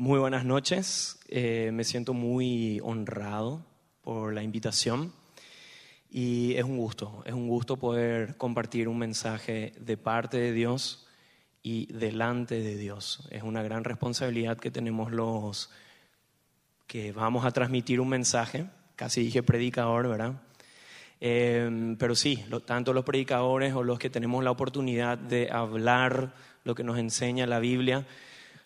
Muy buenas noches. Eh, me siento muy honrado por la invitación y es un gusto, es un gusto poder compartir un mensaje de parte de Dios y delante de Dios. Es una gran responsabilidad que tenemos los que vamos a transmitir un mensaje, casi dije predicador, ¿verdad? Eh, pero sí, tanto los predicadores o los que tenemos la oportunidad de hablar lo que nos enseña la Biblia,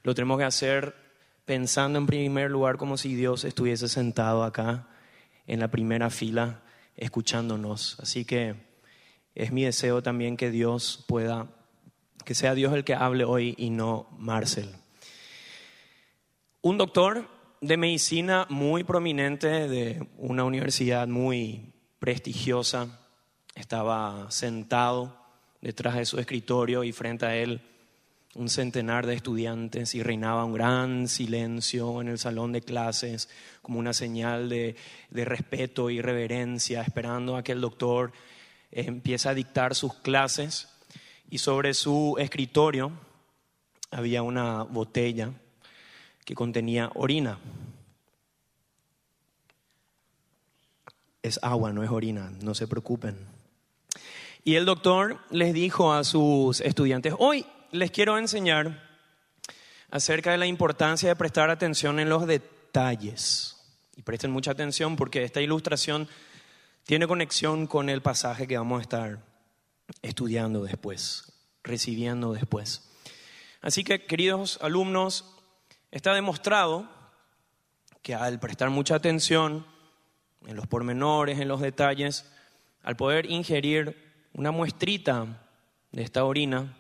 lo tenemos que hacer pensando en primer lugar como si Dios estuviese sentado acá en la primera fila escuchándonos. Así que es mi deseo también que Dios pueda, que sea Dios el que hable hoy y no Marcel. Un doctor de medicina muy prominente de una universidad muy prestigiosa estaba sentado detrás de su escritorio y frente a él un centenar de estudiantes y reinaba un gran silencio en el salón de clases como una señal de, respeto y reverencia, esperando a que el doctor empiece a dictar sus clases. Y sobre su escritorio había una botella que contenía orina. Es agua, no es orina, no se preocupen. Y el doctor les dijo a sus estudiantes, hoy les quiero enseñar acerca de la importancia de prestar atención en los detalles. Y presten mucha atención porque esta ilustración tiene conexión con el pasaje que vamos a estar estudiando después, recibiendo después. Así que, queridos alumnos, está demostrado que al prestar mucha atención en los pormenores, en los detalles, al poder ingerir una muestrita de esta orina,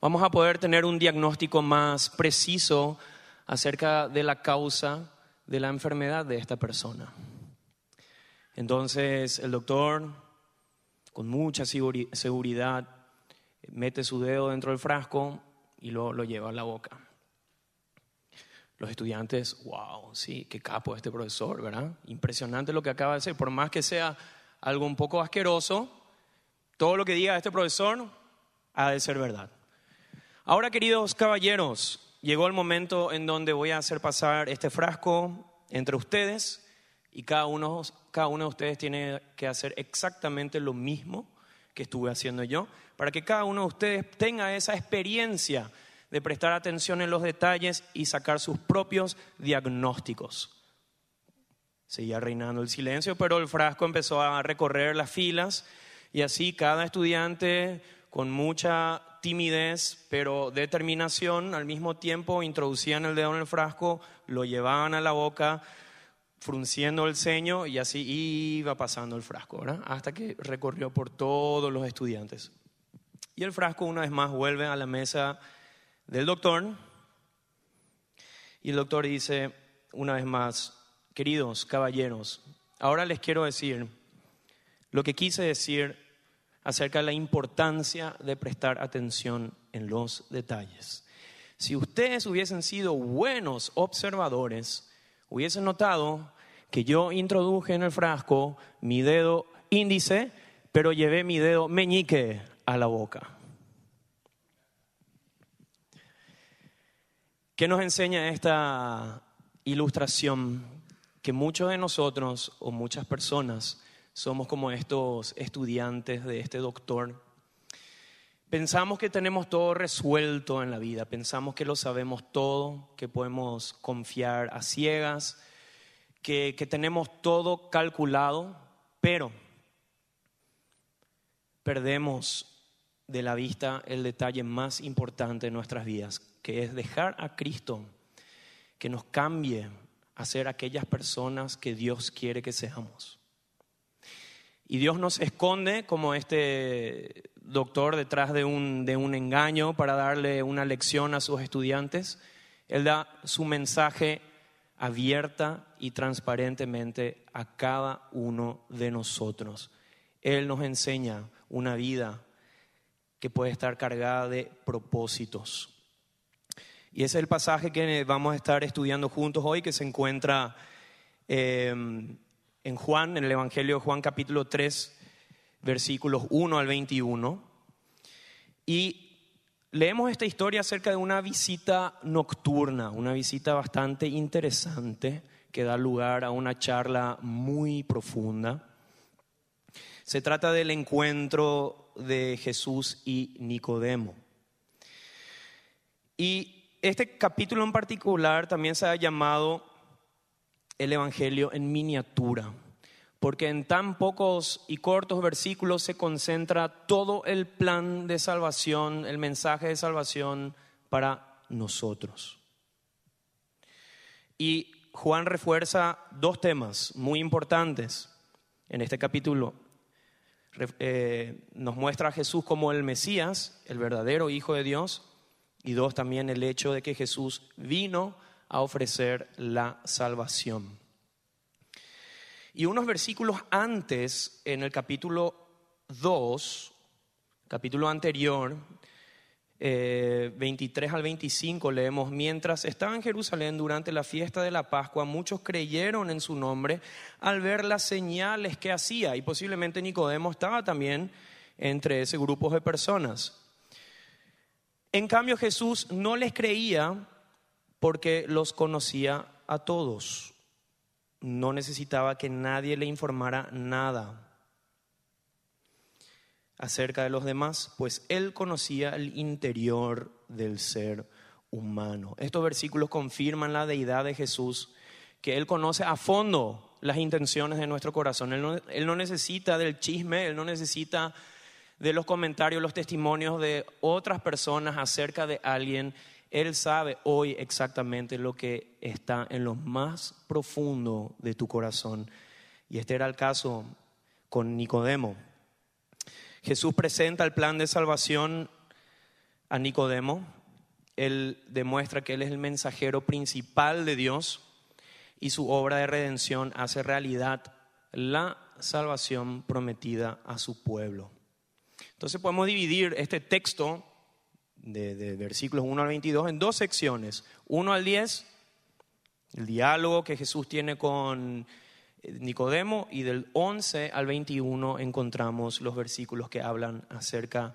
vamos a poder tener un diagnóstico más preciso acerca de la causa de la enfermedad de esta persona. Entonces el doctor, con mucha seguridad, mete su dedo dentro del frasco y lo, lo lleva a la boca. Los estudiantes, wow, sí, qué capo este profesor, ¿verdad? Impresionante lo que acaba de hacer. Por más que sea algo un poco asqueroso, todo lo que diga este profesor ha de ser verdad. Ahora, queridos caballeros, llegó el momento en donde voy a hacer pasar este frasco entre ustedes y cada uno, cada uno de ustedes tiene que hacer exactamente lo mismo que estuve haciendo yo, para que cada uno de ustedes tenga esa experiencia de prestar atención en los detalles y sacar sus propios diagnósticos. Seguía reinando el silencio, pero el frasco empezó a recorrer las filas y así cada estudiante con mucha timidez, pero determinación, al mismo tiempo introducían el dedo en el frasco, lo llevaban a la boca, frunciendo el ceño y así iba pasando el frasco, ¿verdad? Hasta que recorrió por todos los estudiantes. Y el frasco una vez más vuelve a la mesa del doctor y el doctor dice una vez más, queridos caballeros, ahora les quiero decir lo que quise decir acerca de la importancia de prestar atención en los detalles. Si ustedes hubiesen sido buenos observadores, hubiesen notado que yo introduje en el frasco mi dedo índice, pero llevé mi dedo meñique a la boca. ¿Qué nos enseña esta ilustración? Que muchos de nosotros o muchas personas somos como estos estudiantes de este doctor. Pensamos que tenemos todo resuelto en la vida, pensamos que lo sabemos todo, que podemos confiar a ciegas, que, que tenemos todo calculado, pero perdemos de la vista el detalle más importante de nuestras vidas, que es dejar a Cristo que nos cambie a ser aquellas personas que Dios quiere que seamos. Y Dios nos esconde como este doctor detrás de un, de un engaño para darle una lección a sus estudiantes. Él da su mensaje abierta y transparentemente a cada uno de nosotros. Él nos enseña una vida que puede estar cargada de propósitos. Y ese es el pasaje que vamos a estar estudiando juntos hoy, que se encuentra eh, en Juan, en el Evangelio de Juan capítulo 3, versículos 1 al 21. Y leemos esta historia acerca de una visita nocturna, una visita bastante interesante que da lugar a una charla muy profunda. Se trata del encuentro de Jesús y Nicodemo. Y este capítulo en particular también se ha llamado el Evangelio en miniatura, porque en tan pocos y cortos versículos se concentra todo el plan de salvación, el mensaje de salvación para nosotros. Y Juan refuerza dos temas muy importantes en este capítulo. Eh, nos muestra a Jesús como el Mesías, el verdadero Hijo de Dios, y dos, también el hecho de que Jesús vino a ofrecer la salvación. Y unos versículos antes, en el capítulo 2, capítulo anterior, 23 eh, al 25 leemos, mientras estaba en Jerusalén durante la fiesta de la Pascua, muchos creyeron en su nombre al ver las señales que hacía y posiblemente Nicodemo estaba también entre ese grupo de personas. En cambio Jesús no les creía porque los conocía a todos. No necesitaba que nadie le informara nada acerca de los demás, pues él conocía el interior del ser humano. Estos versículos confirman la deidad de Jesús, que él conoce a fondo las intenciones de nuestro corazón. Él no, necesita del chisme, él no necesita de los comentarios, los testimonios de otras personas acerca de alguien. Él sabe hoy exactamente lo que está en lo más profundo de tu corazón. Y este era el caso con Nicodemo. Jesús presenta el plan de salvación a Nicodemo. Él demuestra que Él es el mensajero principal de Dios y su obra de redención hace realidad la salvación prometida a su pueblo. Entonces podemos dividir este texto de, versículos 1 al 22 en dos secciones. 1 al 10, el diálogo que Jesús tiene con Nicodemo y del 11 al 21 encontramos los versículos que hablan acerca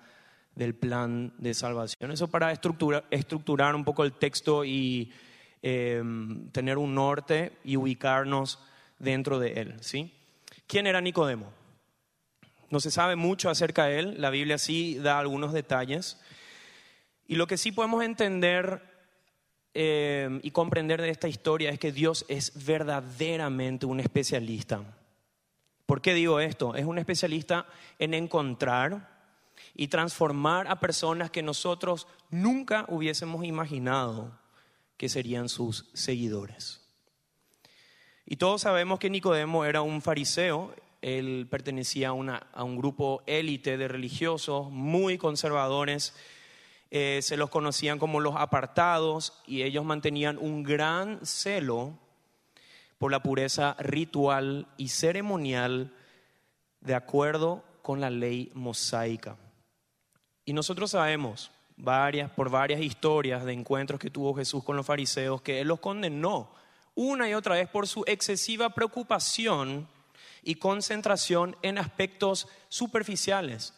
del plan de salvación. Eso para estructurar, estructurar un poco el texto y em, tener un norte y ubicarnos dentro de él. ¿sí? ¿Quién era Nicodemo? No se sabe mucho acerca de él, la Biblia sí da algunos detalles. Y lo que sí podemos entender eh, y comprender de esta historia es que Dios es verdaderamente un especialista. ¿Por qué digo esto? Es un especialista en encontrar y transformar a personas que nosotros nunca hubiésemos imaginado que serían sus seguidores. Y todos sabemos que Nicodemo era un fariseo, él pertenecía a, a un grupo élite de religiosos muy conservadores eh, se los conocían como los apartados y ellos mantenían un gran celo por la pureza ritual y ceremonial de acuerdo con la ley mosaica. Y nosotros sabemos varias, por varias historias de encuentros que tuvo Jesús con los fariseos que Él los condenó una y otra vez por su excesiva preocupación y concentración en aspectos superficiales,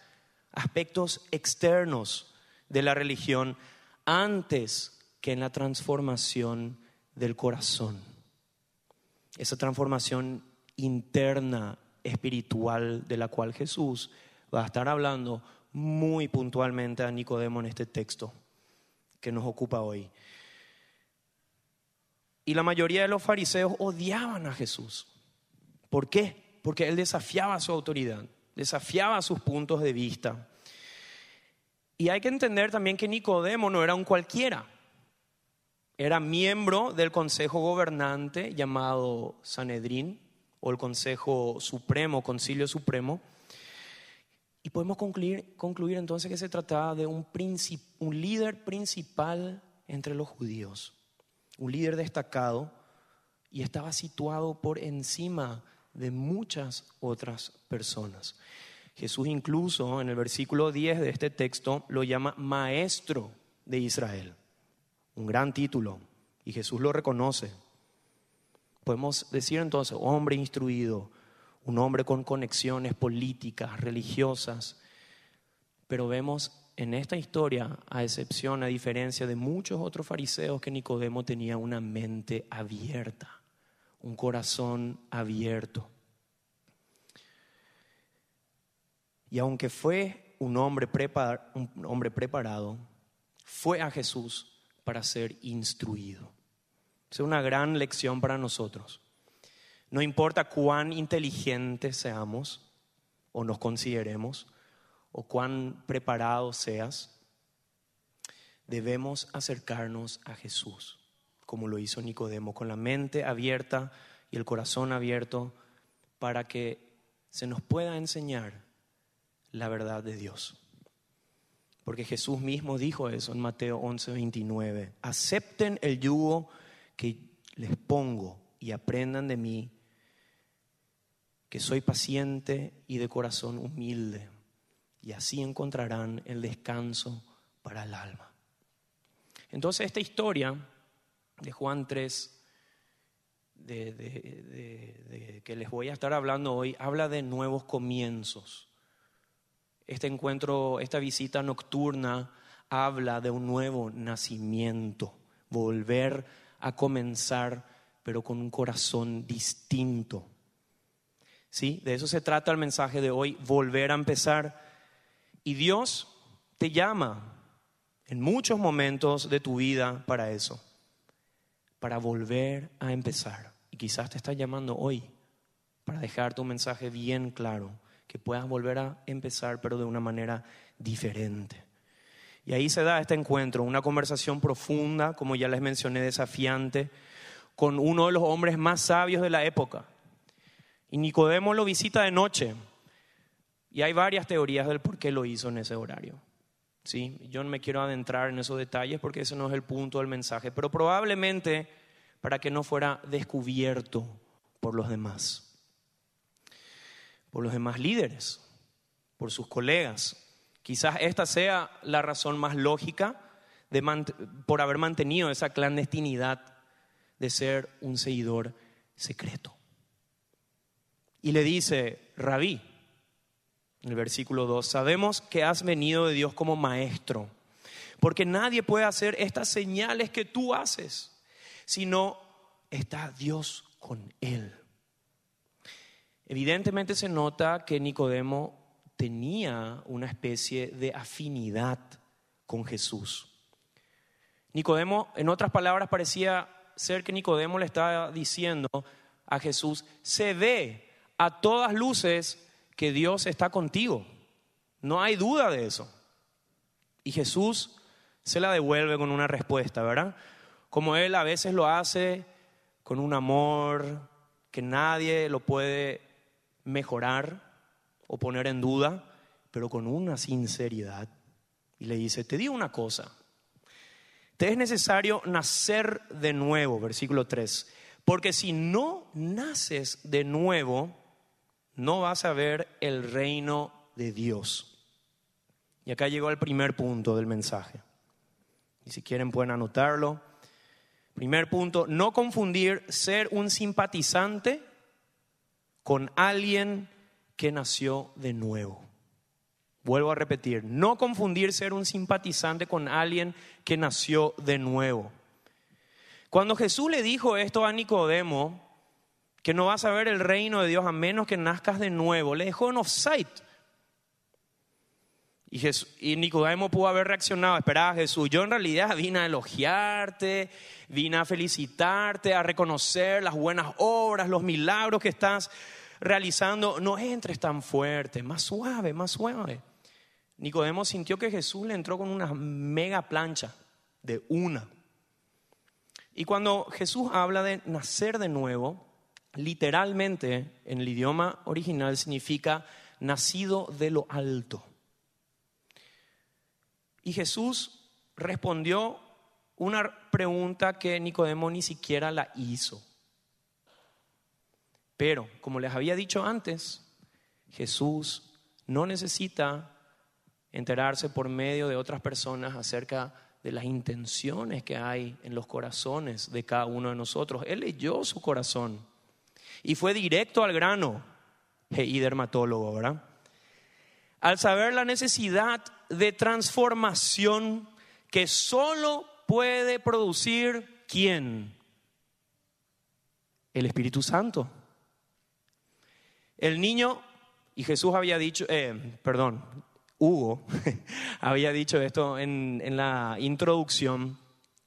aspectos externos de la religión antes que en la transformación del corazón. Esa transformación interna, espiritual, de la cual Jesús va a estar hablando muy puntualmente a Nicodemo en este texto que nos ocupa hoy. Y la mayoría de los fariseos odiaban a Jesús. ¿Por qué? Porque él desafiaba su autoridad, desafiaba sus puntos de vista. Y hay que entender también que Nicodemo no era un cualquiera. Era miembro del consejo gobernante llamado Sanedrín o el Consejo Supremo, Concilio Supremo. Y podemos concluir, entonces que se trataba de un líder principal entre los judíos, un líder destacado y estaba situado por encima de muchas otras personas. Jesús incluso en el versículo 10 de este texto lo llama maestro de Israel. Un gran título. Y Jesús lo reconoce. Podemos decir entonces, hombre instruido, un hombre con conexiones políticas, religiosas, pero vemos en esta historia, a excepción, a diferencia de muchos otros fariseos, que Nicodemo tenía una mente abierta, un corazón abierto. Y aunque fue un hombre, un hombre preparado, fue a Jesús para ser instruido. Es una gran lección para nosotros. No importa cuán inteligentes seamos o nos consideremos, o cuán preparados seas, debemos acercarnos a Jesús, como lo hizo Nicodemo, con la mente abierta y el corazón abierto para que se nos pueda enseñar la verdad de Dios. Porque Jesús mismo dijo eso en Mateo 11, 29. Acepten el yugo que les pongo y aprendan de mí, que soy paciente y de corazón humilde, y así encontrarán el descanso para el alma. Entonces esta historia de Juan 3, de, que les voy a estar hablando hoy, habla de nuevos comienzos. Este encuentro, esta visita nocturna habla de un nuevo nacimiento, volver a comenzar, pero con un corazón distinto. ¿Sí? De eso se trata el mensaje de hoy, volver a empezar. Y Dios te llama en muchos momentos de tu vida para eso, para volver a empezar. Y quizás te está llamando hoy para dejar tu mensaje bien claro, puedas volver a empezar, pero de una manera diferente. Y ahí se da este encuentro, una conversación profunda, como ya les mencioné, desafiante, con uno de los hombres más sabios de la época. Y Nicodemo lo visita de noche. Y hay varias teorías del por qué lo hizo en ese horario. ¿Sí? Yo no me quiero adentrar en esos detalles porque ese no es el punto del mensaje, pero probablemente para que no fuera descubierto por los demás, por los demás líderes, por sus colegas, Quizás esta sea la razón más lógica de por haber mantenido esa clandestinidad de ser un seguidor secreto. Y le dice, rabí, en el versículo 2, sabemos que has venido de Dios como maestro, porque nadie puede hacer estas señales que tú haces, sino está Dios con él. Evidentemente se nota que Nicodemo tenía una especie de afinidad con Jesús. Nicodemo, en otras palabras, parecía ser que Nicodemo le estaba diciendo a Jesús, se ve a todas luces que Dios está contigo. No hay duda de eso. Y Jesús se la devuelve con una respuesta, ¿verdad? Como Él a veces lo hace con un amor que nadie lo puede mejorar, o poner en duda, pero con una sinceridad. Y le dice, te digo una cosa, te es necesario nacer de nuevo, versículo 3, porque si no naces de nuevo, no vas a ver el reino de Dios. Y acá llegó el primer punto del mensaje. Y si quieren pueden anotarlo. Primer punto, no confundir ser un simpatizante con alguien que nació de nuevo. Vuelvo a repetir, no confundir ser un simpatizante con alguien que nació de nuevo. Cuando Jesús le dijo esto a Nicodemo, que no vas a ver el reino de Dios a menos que nazcas de nuevo, le dejó en offside. Y, y Nicodemo pudo haber reaccionado, esperaba Jesús, yo en realidad vine a elogiarte, vine a felicitarte, a reconocer las buenas obras, los milagros que estás realizando, no entres tan fuerte, más suave, más suave. Nicodemo sintió que Jesús le entró con una mega plancha de una. Y cuando Jesús habla de nacer de nuevo, literalmente en el idioma original significa nacido de lo alto. Y Jesús respondió una pregunta que Nicodemo ni siquiera la hizo. Pero, como les había dicho antes, Jesús no necesita enterarse por medio de otras personas acerca de las intenciones que hay en los corazones de cada uno de nosotros. Él leyó su corazón y fue directo al grano, y dermatólogo, ¿verdad? Al saber la necesidad de transformación que solo puede producir quién? El Espíritu Santo. El niño, y Jesús había dicho, eh, perdón, Hugo había dicho esto en, en la introducción,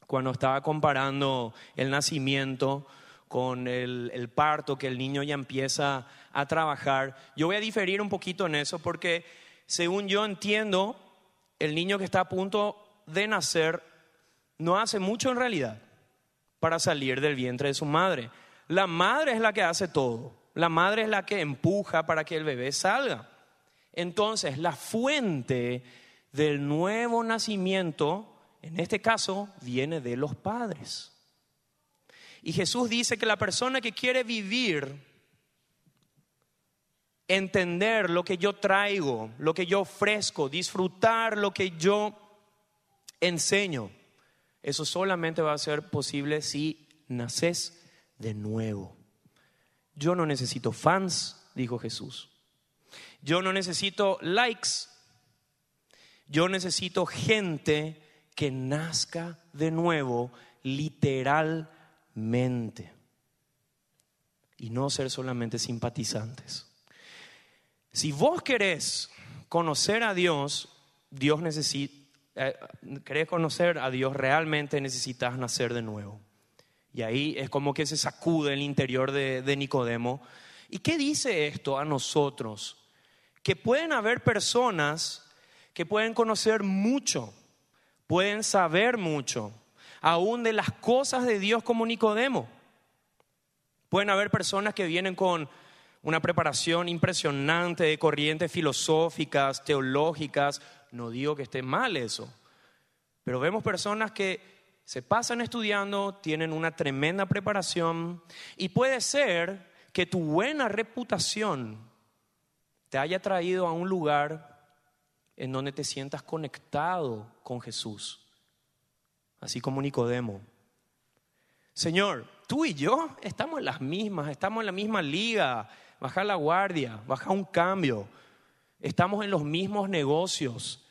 cuando estaba comparando el nacimiento con el, el, parto, que el niño ya empieza a trabajar. Yo voy a diferir un poquito en eso porque según yo entiendo, el niño que está a punto de nacer no hace mucho en realidad para salir del vientre de su madre. La madre es la que hace todo. La madre es la que empuja para que el bebé salga. Entonces, la fuente del nuevo nacimiento, en este caso, viene de los padres. Y Jesús dice que la persona que quiere vivir, entender lo que yo traigo, lo que yo ofrezco, disfrutar lo que yo enseño, eso solamente va a ser posible si naces de nuevo. Yo no necesito fans, dijo Jesús. Yo no necesito likes. Yo necesito gente que nazca de nuevo literalmente y no ser solamente simpatizantes. Si vos querés conocer a Dios, Dios necesita, eh, querés conocer a Dios, realmente necesitas nacer de nuevo. Y ahí es como que se sacude el interior de, de Nicodemo. ¿Y qué dice esto a nosotros? Que pueden haber personas que pueden conocer mucho, pueden saber mucho, aún de las cosas de Dios como Nicodemo. Pueden haber personas que vienen con una preparación impresionante de corrientes filosóficas, teológicas. No digo que esté mal eso, pero vemos personas que se pasan estudiando, tienen una tremenda preparación y puede ser que tu buena reputación te haya traído a un lugar en donde te sientas conectado con Jesús, así como Nicodemo. Señor, tú y yo estamos en las mismas, estamos en la misma liga, baja la guardia, baja un cambio, estamos en los mismos negocios,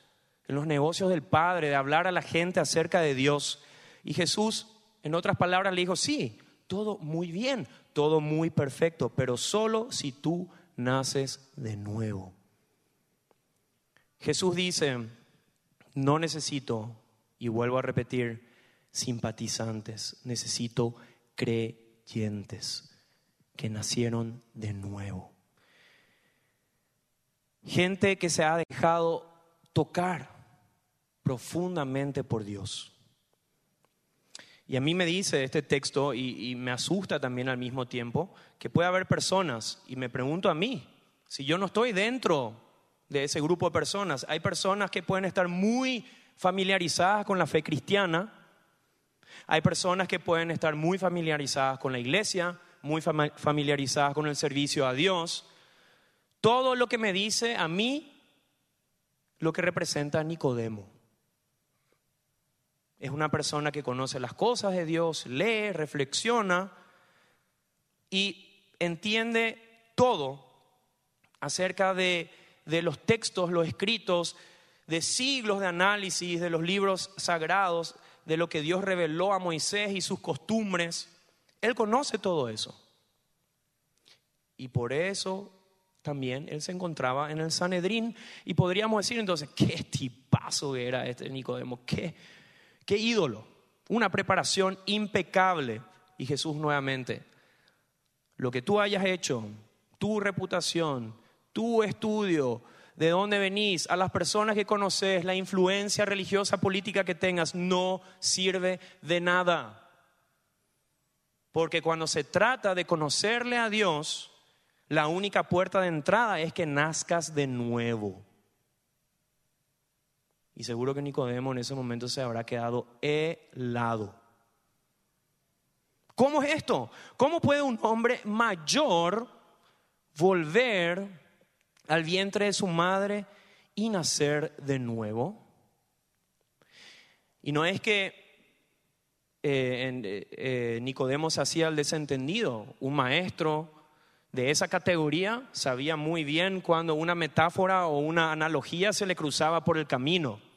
en los negocios del Padre, de hablar a la gente acerca de Dios. Y Jesús, en otras palabras, le dijo, sí, todo muy bien, todo muy perfecto, pero solo si tú naces de nuevo. Jesús dice, no necesito, y vuelvo a repetir, simpatizantes, necesito creyentes que nacieron de nuevo. Gente que se ha dejado tocar profundamente por Dios. Y a mí me dice este texto, y, me asusta también al mismo tiempo, que puede haber personas, y me pregunto a mí, si yo no estoy dentro de ese grupo de personas, hay personas que pueden estar muy familiarizadas con la fe cristiana, hay personas que pueden estar muy familiarizadas con la iglesia, muy familiarizadas con el servicio a Dios. Todo lo que me dice a mí, lo que representa Nicodemo. Es una persona que conoce las cosas de Dios, lee, reflexiona y entiende todo acerca de, de los textos, los escritos, de siglos de análisis de los libros sagrados, de lo que Dios reveló a Moisés y sus costumbres. Él conoce todo eso. Y por eso también él se encontraba en el Sanedrín. Y podríamos decir entonces, qué tipazo era este Nicodemo, qué Qué ídolo. Una preparación impecable. Y Jesús nuevamente, lo que tú hayas hecho, tu reputación, tu estudio, de dónde venís, a las personas que conoces, la influencia religiosa política que tengas, no sirve de nada. Porque cuando se trata de conocerle a Dios, la única puerta de entrada es que nazcas de nuevo. Y seguro que Nicodemo en ese momento se habrá quedado helado. ¿Cómo es esto? ¿Cómo puede un hombre mayor volver al vientre de su madre y nacer de nuevo? Y no es que eh, eh, eh, Nicodemo se hacía el desentendido, un maestro de esa categoría sabía muy bien cuando una metáfora o una analogía se le cruzaba por el camino.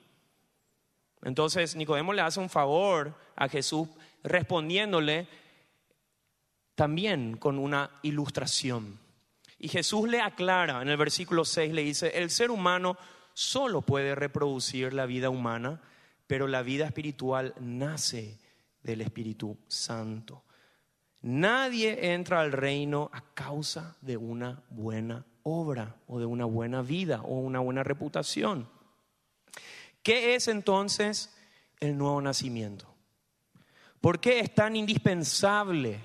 Entonces Nicodemo le hace un favor a Jesús respondiéndole también con una ilustración. Y Jesús le aclara en el versículo 6, le dice, el ser humano solo puede reproducir la vida humana, pero la vida espiritual nace del Espíritu Santo. Nadie entra al reino a causa de una buena obra o de una buena vida o una buena reputación. ¿Qué es entonces el nuevo nacimiento? ¿Por qué es tan indispensable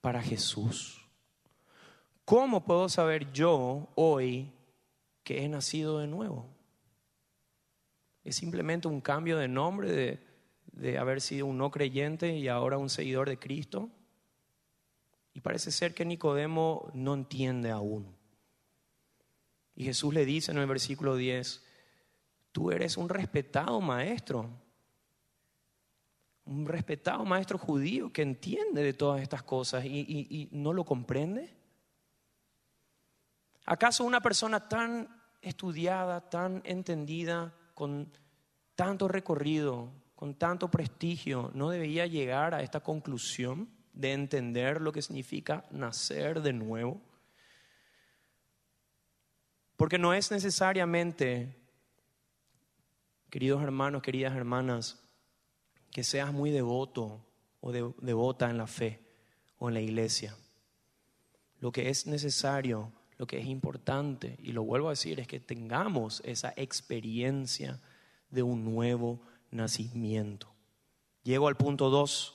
para Jesús? ¿Cómo puedo saber yo hoy que he nacido de nuevo? ¿Es simplemente un cambio de nombre de, de haber sido un no creyente y ahora un seguidor de Cristo? Y parece ser que Nicodemo no entiende aún. Y Jesús le dice en el versículo 10, tú eres un respetado maestro, un respetado maestro judío que entiende de todas estas cosas y, no lo comprende. ¿Acaso una persona tan estudiada, tan entendida, con tanto recorrido, con tanto prestigio, no debería llegar a esta conclusión? de entender lo que significa nacer de nuevo. Porque no es necesariamente, queridos hermanos, queridas hermanas, que seas muy devoto o devota en la fe o en la iglesia. Lo que es necesario, lo que es importante, y lo vuelvo a decir, es que tengamos esa experiencia de un nuevo nacimiento. Llego al punto 2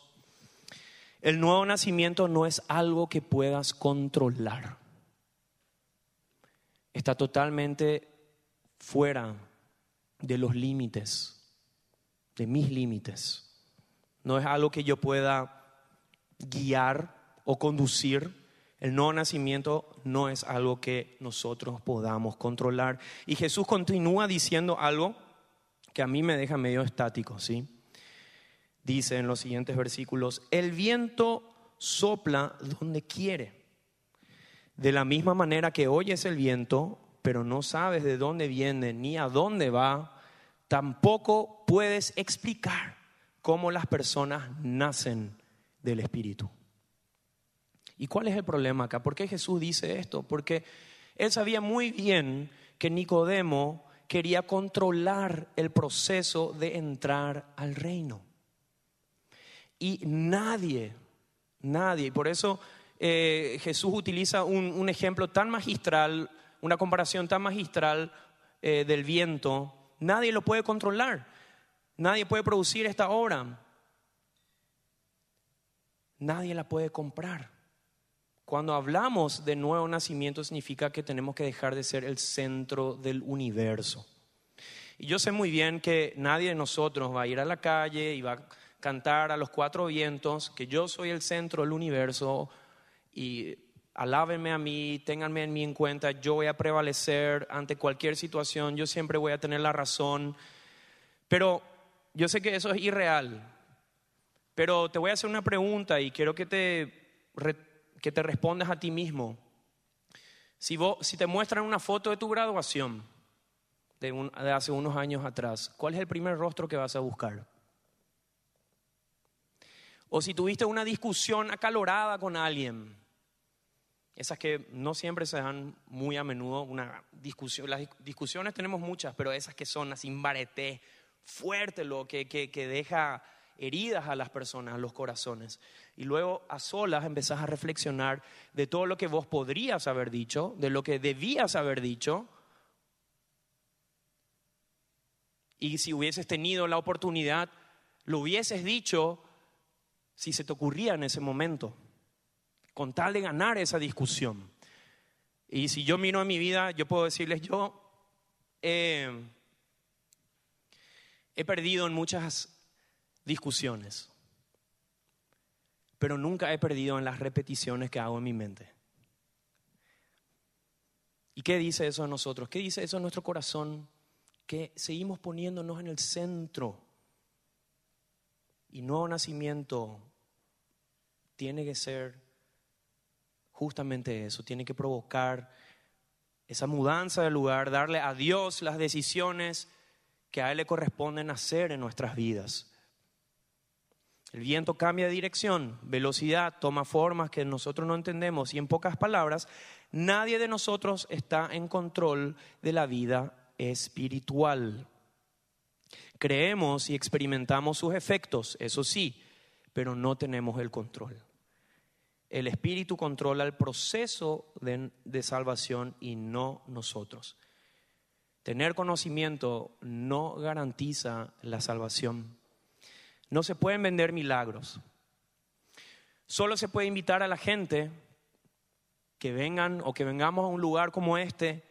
el nuevo nacimiento no es algo que puedas controlar. Está totalmente fuera de los límites, de mis límites. No es algo que yo pueda guiar o conducir. El nuevo nacimiento no es algo que nosotros podamos controlar. Y Jesús continúa diciendo algo que a mí me deja medio estático, ¿sí? dice en los siguientes versículos, el viento sopla donde quiere. De la misma manera que oyes el viento, pero no sabes de dónde viene ni a dónde va, tampoco puedes explicar cómo las personas nacen del Espíritu. ¿Y cuál es el problema acá? ¿Por qué Jesús dice esto? Porque él sabía muy bien que Nicodemo quería controlar el proceso de entrar al reino. Y nadie, nadie, por eso eh, Jesús utiliza un, ejemplo tan magistral, una comparación tan magistral eh, del viento, nadie lo puede controlar, nadie puede producir esta obra, nadie la puede comprar. Cuando hablamos de nuevo nacimiento significa que tenemos que dejar de ser el centro del universo. Y yo sé muy bien que nadie de nosotros va a ir a la calle y va a cantar a los cuatro vientos que yo soy el centro del universo y alábenme a mí, ténganme en mí en cuenta, yo voy a prevalecer ante cualquier situación, yo siempre voy a tener la razón. Pero yo sé que eso es irreal. Pero te voy a hacer una pregunta y quiero que te, que te respondas a ti mismo. Si, vos, si te muestran una foto de tu graduación de, de hace unos años atrás, ¿cuál es el primer rostro que vas a buscar? O si tuviste una discusión acalorada con alguien, esas que no siempre se dan muy a menudo, una discusión, las discusiones tenemos muchas, pero esas que son así bareté fuerte, lo que, que, que deja heridas a las personas, a los corazones. Y luego a solas empezás a reflexionar de todo lo que vos podrías haber dicho, de lo que debías haber dicho. Y si hubieses tenido la oportunidad, lo hubieses dicho si se te ocurría en ese momento, con tal de ganar esa discusión. Y si yo miro a mi vida, yo puedo decirles, yo he perdido en muchas discusiones, pero nunca he perdido en las repeticiones que hago en mi mente. ¿Y qué dice eso a nosotros? ¿Qué dice eso a nuestro corazón? Que seguimos poniéndonos en el centro y nuevo nacimiento tiene que ser justamente eso, tiene que provocar esa mudanza de lugar, darle a Dios las decisiones que a Él le corresponden hacer en nuestras vidas. El viento cambia de dirección, velocidad, toma formas que nosotros no entendemos y en pocas palabras, nadie de nosotros está en control de la vida espiritual. Creemos y experimentamos sus efectos, eso sí, pero no tenemos el control. El Espíritu controla el proceso de, salvación y no nosotros. Tener conocimiento no garantiza la salvación. No se pueden vender milagros. Solo se puede invitar a la gente que vengan o que vengamos a un lugar como este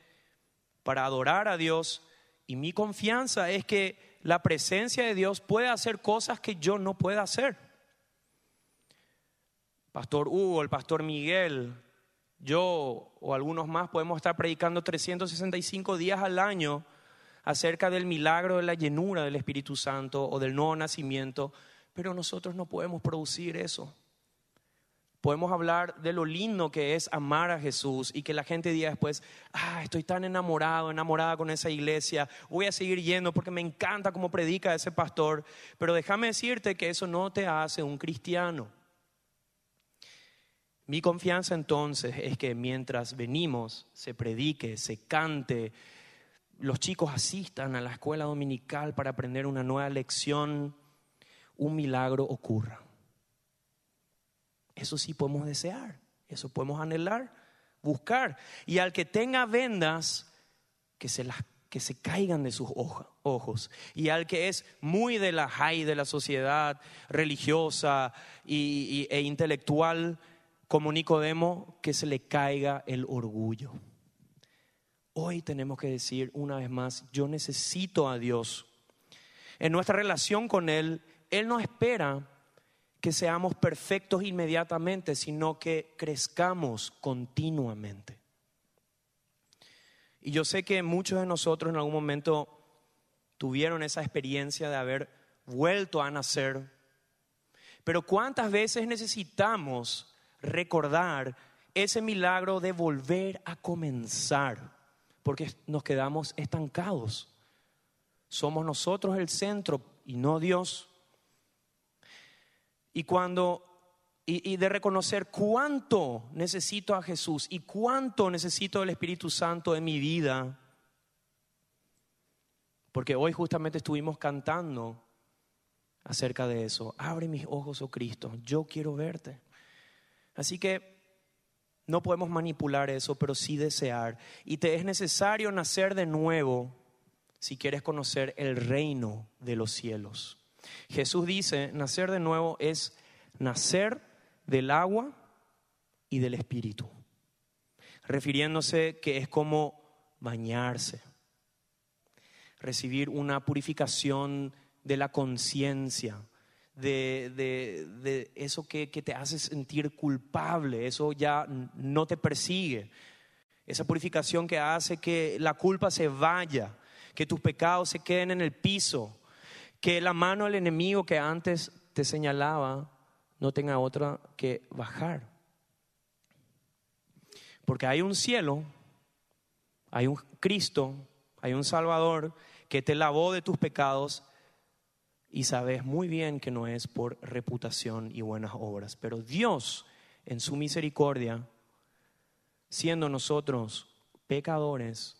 para adorar a Dios. Y mi confianza es que la presencia de Dios puede hacer cosas que yo no puedo hacer. Pastor Hugo, el Pastor Miguel, yo o algunos más podemos estar predicando 365 días al año acerca del milagro de la llenura del Espíritu Santo o del nuevo nacimiento, pero nosotros no podemos producir eso. Podemos hablar de lo lindo que es amar a Jesús y que la gente diga después, ah, estoy tan enamorado, enamorada con esa iglesia, voy a seguir yendo porque me encanta cómo predica ese pastor, pero déjame decirte que eso no te hace un cristiano. Mi confianza entonces es que mientras venimos, se predique, se cante, los chicos asistan a la escuela dominical para aprender una nueva lección, un milagro ocurra. Eso sí podemos desear, eso podemos anhelar, buscar. Y al que tenga vendas, que se las que se caigan de sus ojos. Y al que es muy de la high de la sociedad religiosa e intelectual, como Nicodemo, que se le caiga el orgullo. Hoy tenemos que decir una vez más, yo necesito a Dios. En nuestra relación con Él, Él no espera que seamos perfectos inmediatamente, sino que crezcamos continuamente. Y yo sé que muchos de nosotros en algún momento tuvieron esa experiencia de haber vuelto a nacer, pero ¿cuántas veces necesitamos recordar ese milagro de volver a comenzar, porque nos quedamos estancados. Somos nosotros el centro y no Dios. Y cuando y, de reconocer cuánto necesito a Jesús y cuánto necesito del Espíritu Santo en mi vida. Porque hoy justamente estuvimos cantando acerca de eso. Abre mis ojos, oh Cristo, yo quiero verte. Así que no podemos manipular eso, pero sí desear. Y te es necesario nacer de nuevo si quieres conocer el reino de los cielos. Jesús dice, nacer de nuevo es nacer del agua y del espíritu, refiriéndose que es como bañarse, recibir una purificación de la conciencia, de, eso que, te hace sentir culpable, eso ya no te persigue. Esa purificación que hace que la culpa se vaya, que tus pecados se queden en el piso, que la mano del enemigo que antes te señalaba no tenga otra que bajar. Porque hay un cielo, hay un Cristo, hay un Salvador que te lavó de tus pecados y sabes muy bien que no es por reputación y buenas obras, pero Dios en su misericordia, siendo nosotros pecadores,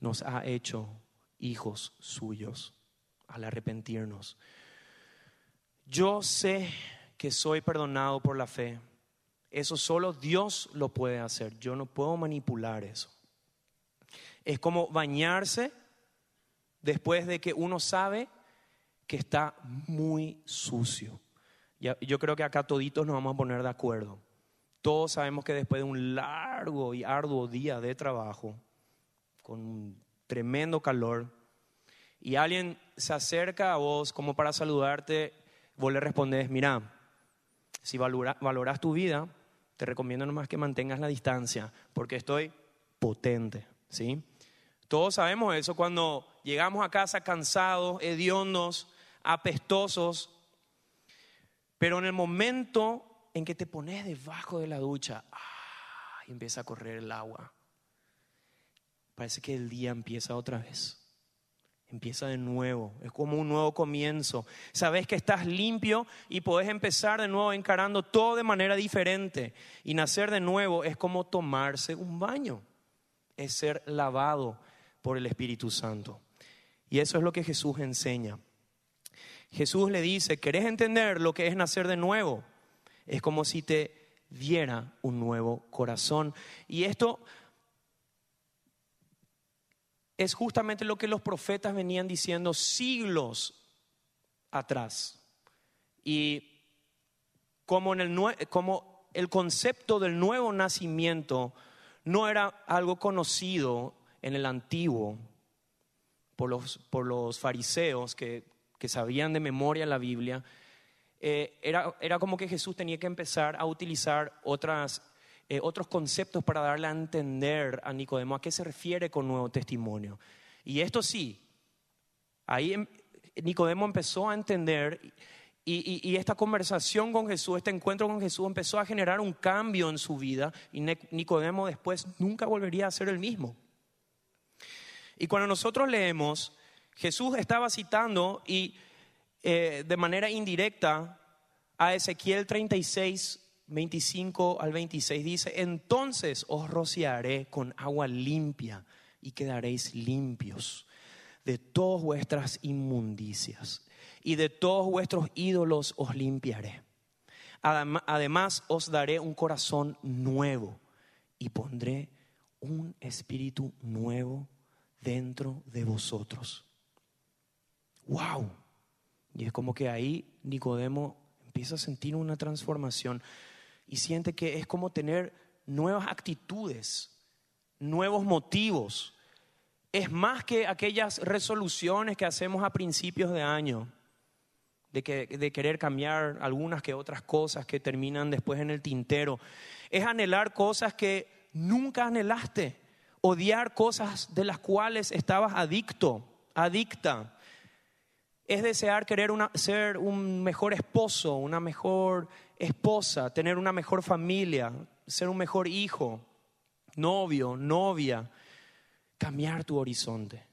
nos ha hecho hijos suyos al arrepentirnos. Yo sé que soy perdonado por la fe. Eso solo Dios lo puede hacer. Yo no puedo manipular eso. Es como bañarse después de que uno sabe que está muy sucio. Yo creo que acá toditos nos vamos a poner de acuerdo. Todos sabemos que después de un largo y arduo día de trabajo, con tremendo calor, y alguien se acerca a vos como para saludarte, vos le respondes, mira, si valoras tu vida, te recomiendo nomás que mantengas la distancia, porque estoy potente, ¿sí? Todos sabemos eso cuando llegamos a casa cansados, hediondos, apestosos, pero en el momento en que te pones debajo de la ducha ah, y empieza a correr el agua. Parece que el día empieza otra vez. Empieza de nuevo, es como un nuevo comienzo. Sabes que estás limpio y podés empezar de nuevo encarando todo de manera diferente. Y nacer de nuevo es como tomarse un baño, es ser lavado por el Espíritu Santo. Y eso es lo que Jesús enseña. Jesús le dice, ¿querés entender lo que es nacer de nuevo? Es como si te diera un nuevo corazón. Y esto es justamente lo que los profetas venían diciendo siglos atrás. Y como, en el, como el concepto del nuevo nacimiento no era algo conocido en el antiguo por los, por los fariseos que, sabían de memoria la Biblia, eh, era, era como que Jesús tenía que empezar a utilizar otras eh, otros conceptos para darle a entender a Nicodemo a qué se refiere con nuevo testimonio. Y esto sí, ahí em, Nicodemo empezó a entender y, y, esta conversación con Jesús, este encuentro con Jesús empezó a generar un cambio en su vida y Nicodemo después nunca volvería a ser el mismo. Y cuando nosotros leemos, Jesús estaba citando y eh, de manera indirecta a Ezequiel 36, 25 al 26 dice, entonces os rociaré con agua limpia y quedaréis limpios de todas vuestras inmundicias y de todos vuestros ídolos os limpiaré. Además os daré un corazón nuevo y pondré un espíritu nuevo dentro de vosotros. ¡Wow! Y es como que ahí Nicodemo empieza a sentir una transformación y siente que es como tener nuevas actitudes, nuevos motivos. Es más que aquellas resoluciones que hacemos a principios de año, de, que, de querer cambiar algunas que otras cosas que terminan después en el tintero. Es anhelar cosas que nunca anhelaste, odiar cosas de las cuales estabas adicto, adicta es desear querer ser un mejor esposo, una mejor esposa, tener una mejor familia, ser un mejor hijo, novio, novia, cambiar tu horizonte.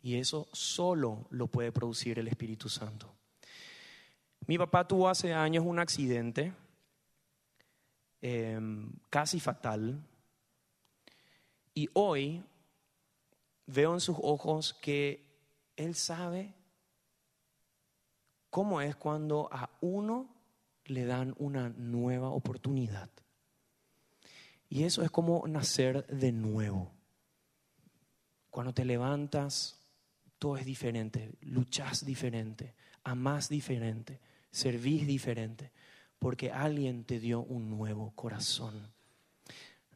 Y eso solo lo puede producir el Espíritu Santo. Mi papá tuvo hace años un accidente em, casi fatal y hoy veo en sus ojos que él sabe cómo es cuando a uno le dan una nueva oportunidad. Y eso es como nacer de nuevo. Cuando te levantas, todo es diferente, luchas diferente, amás diferente, servís diferente, porque alguien te dio un nuevo corazón.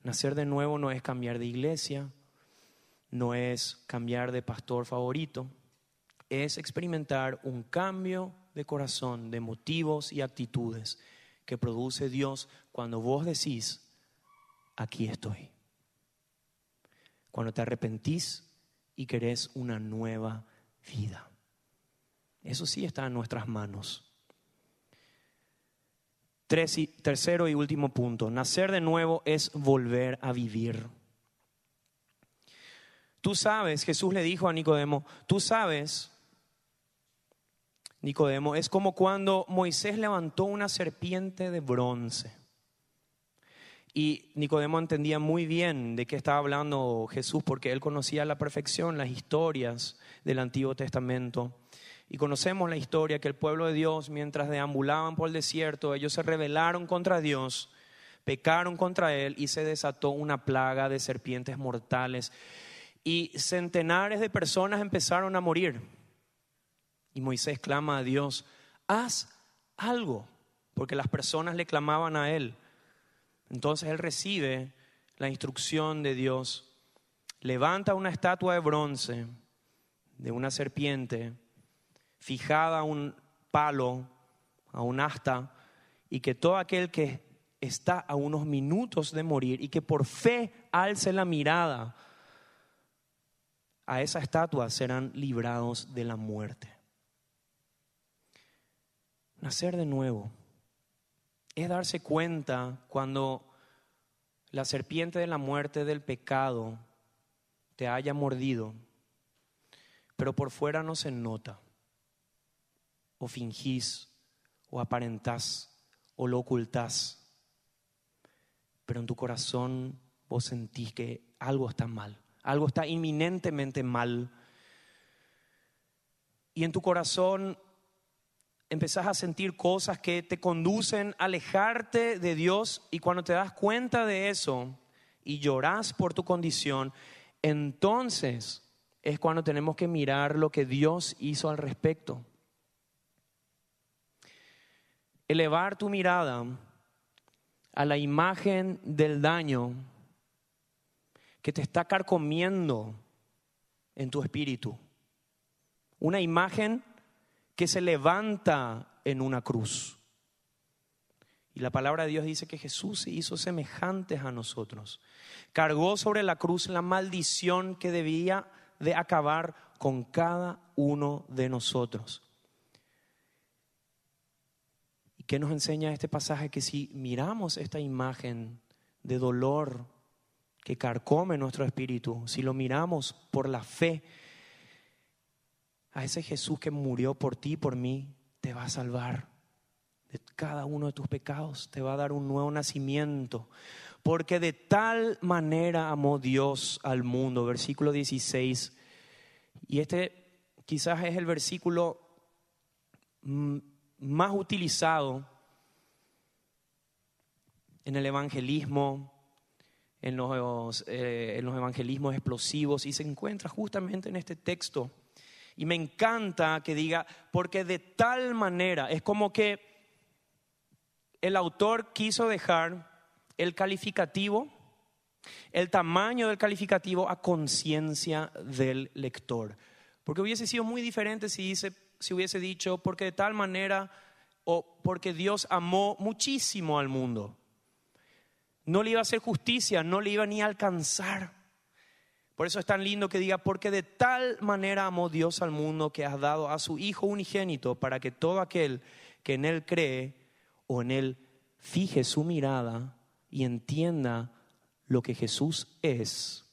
Nacer de nuevo no es cambiar de iglesia, no es cambiar de pastor favorito, es experimentar un cambio de corazón, de motivos y actitudes que produce Dios cuando vos decís, aquí estoy. Cuando te arrepentís y querés una nueva vida. Eso sí está en nuestras manos. tercero y último punto, nacer de nuevo es volver a vivir. Tú sabes, Jesús le dijo a Nicodemo, tú sabes Nicodemo, es como cuando Moisés levantó una serpiente de bronce. Y Nicodemo entendía muy bien de qué estaba hablando Jesús, porque él conocía a la perfección las historias del Antiguo Testamento. Y conocemos la historia que el pueblo de Dios, mientras deambulaban por el desierto, ellos se rebelaron contra Dios, pecaron contra Él y se desató una plaga de serpientes mortales. Y centenares de personas empezaron a morir. Y Moisés clama a Dios, haz algo, porque las personas le clamaban a él. Entonces él recibe la instrucción de Dios, levanta una estatua de bronce de una serpiente fijada a un palo, a un asta, y que todo aquel que está a unos minutos de morir y que por fe alce la mirada a esa estatua serán librados de la muerte. Nacer de nuevo es darse cuenta cuando la serpiente de la muerte del pecado te haya mordido, pero por fuera no se nota, o fingís, o aparentás, o lo ocultás, pero en tu corazón vos sentís que algo está mal, algo está inminentemente mal, y en tu corazón empezás a sentir cosas que te conducen a alejarte de Dios y cuando te das cuenta de eso y lloras por tu condición, entonces es cuando tenemos que mirar lo que Dios hizo al respecto. Elevar tu mirada a la imagen del daño que te está carcomiendo en tu espíritu. Una imagen que se levanta en una cruz. Y la palabra de Dios dice que Jesús se hizo semejantes a nosotros. Cargó sobre la cruz la maldición que debía de acabar con cada uno de nosotros. ¿Y qué nos enseña este pasaje? Que si miramos esta imagen de dolor que carcome nuestro espíritu, si lo miramos por la fe, a ese Jesús que murió por ti y por mí, te va a salvar de cada uno de tus pecados, te va a dar un nuevo nacimiento. Porque de tal manera amó Dios al mundo, versículo 16. Y este quizás es el versículo más utilizado en el evangelismo, en los, eh, en los evangelismos explosivos, y se encuentra justamente en este texto y me encanta que diga, porque de tal manera, es como que el autor quiso dejar el calificativo, el tamaño del calificativo a conciencia del lector. Porque hubiese sido muy diferente si, dice, si hubiese dicho, porque de tal manera o porque Dios amó muchísimo al mundo. No le iba a hacer justicia, no le iba ni a alcanzar. Por eso es tan lindo que diga, porque de tal manera amó Dios al mundo que has dado a su Hijo unigénito para que todo aquel que en Él cree o en Él fije su mirada y entienda lo que Jesús es,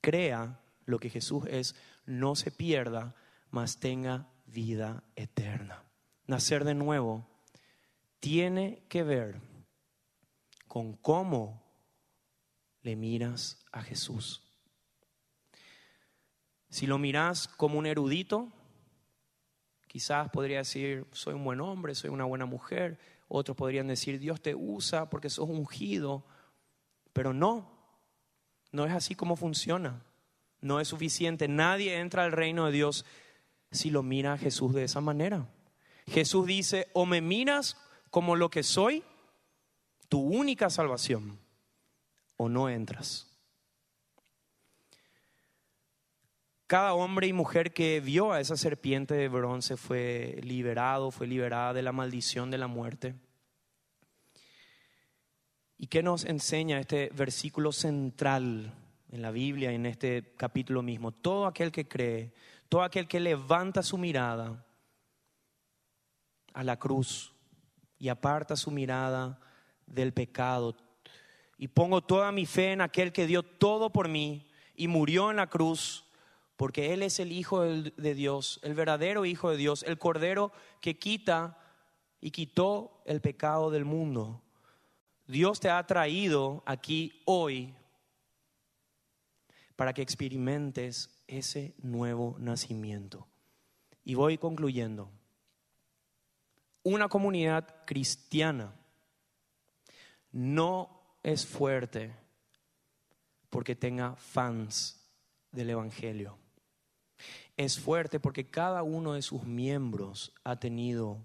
crea lo que Jesús es, no se pierda, mas tenga vida eterna. Nacer de nuevo tiene que ver con cómo le miras a Jesús. Si lo miras como un erudito, quizás podría decir, soy un buen hombre, soy una buena mujer. Otros podrían decir, Dios te usa porque sos ungido. Pero no, no es así como funciona. No es suficiente. Nadie entra al reino de Dios si lo mira a Jesús de esa manera. Jesús dice, o me miras como lo que soy, tu única salvación, o no entras. Cada hombre y mujer que vio a esa serpiente de bronce fue liberado, fue liberada de la maldición de la muerte. ¿Y qué nos enseña este versículo central en la Biblia, en este capítulo mismo? Todo aquel que cree, todo aquel que levanta su mirada a la cruz y aparta su mirada del pecado y pongo toda mi fe en aquel que dio todo por mí y murió en la cruz porque Él es el Hijo de Dios, el verdadero Hijo de Dios, el Cordero que quita y quitó el pecado del mundo. Dios te ha traído aquí hoy para que experimentes ese nuevo nacimiento. Y voy concluyendo. Una comunidad cristiana no es fuerte porque tenga fans del Evangelio es fuerte porque cada uno de sus miembros ha tenido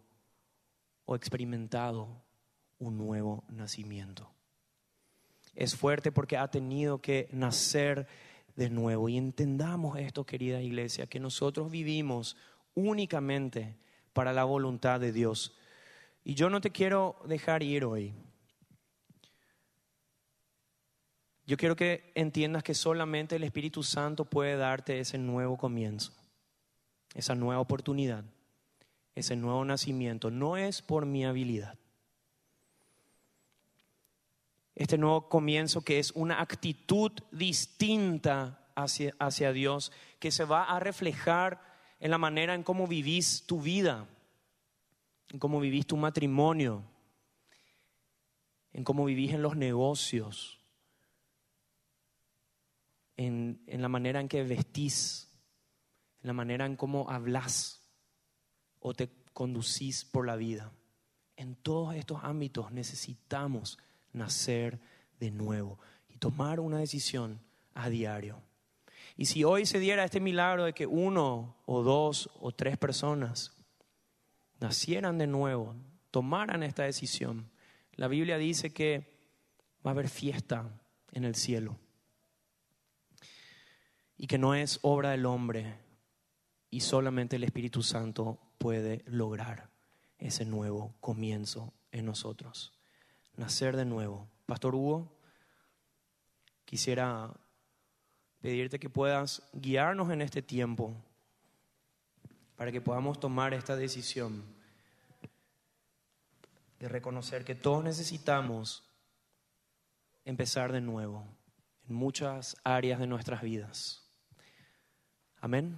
o experimentado un nuevo nacimiento. Es fuerte porque ha tenido que nacer de nuevo. Y entendamos esto, querida iglesia, que nosotros vivimos únicamente para la voluntad de Dios. Y yo no te quiero dejar ir hoy. Yo quiero que entiendas que solamente el Espíritu Santo puede darte ese nuevo comienzo, esa nueva oportunidad, ese nuevo nacimiento. No es por mi habilidad. este nuevo comienzo que es una actitud distinta hacia, hacia Dios, que se va a reflejar en la manera en cómo vivís tu vida, en cómo vivís tu matrimonio, en cómo vivís en los negocios, en, la manera en que vestís, en la manera en cómo hablas o te conducís por la vida. En todos estos ámbitos necesitamos nacer de nuevo y tomar una decisión a diario. Y si hoy se diera este milagro de que uno o dos o tres personas nacieran de nuevo, tomaran esta decisión, la Biblia dice que va a haber fiesta en el cielo y que no es obra del hombre y solamente el Espíritu Santo puede lograr ese nuevo comienzo en nosotros. Nacer de nuevo. Pastor Hugo, quisiera pedirte que puedas guiarnos en este tiempo para que podamos tomar esta decisión de reconocer que todos necesitamos empezar de nuevo en muchas áreas de nuestras vidas. Amén.